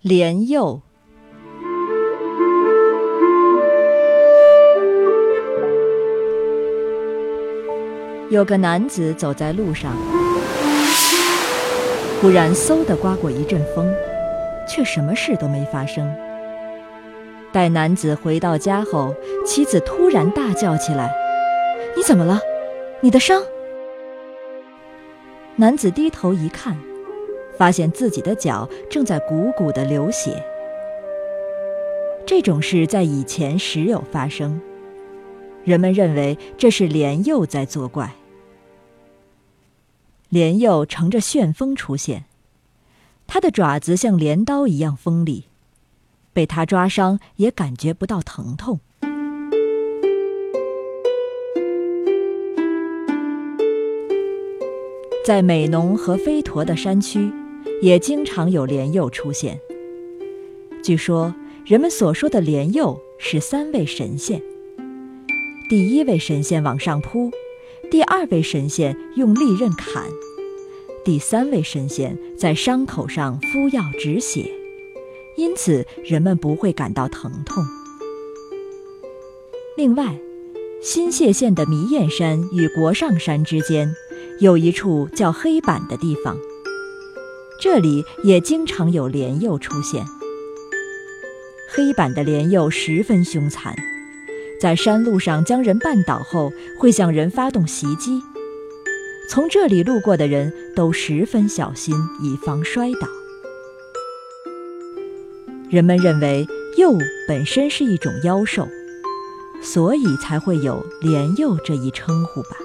莲佑。有个男子走在路上，忽然嗖的刮过一阵风，却什么事都没发生。待男子回到家后，妻子突然大叫起来：“你怎么了？你的伤？”男子低头一看，发现自己的脚正在鼓鼓的流血。这种事在以前时有发生，人们认为这是莲佑在作怪。莲佑乘着旋风出现，他的爪子像镰刀一样锋利，被他抓伤也感觉不到疼痛。在美浓和飞驼的山区，也经常有莲佑出现。据说，人们所说的莲佑是三位神仙：第一位神仙往上扑，第二位神仙用利刃砍，第三位神仙在伤口上敷药止血，因此人们不会感到疼痛。另外，新泻县的弥彦山与国上山之间。有一处叫黑板的地方，这里也经常有莲佑出现。黑板的莲佑十分凶残，在山路上将人绊倒后，会向人发动袭击。从这里路过的人都十分小心，以防摔倒。人们认为鼬本身是一种妖兽，所以才会有莲鼬这一称呼吧。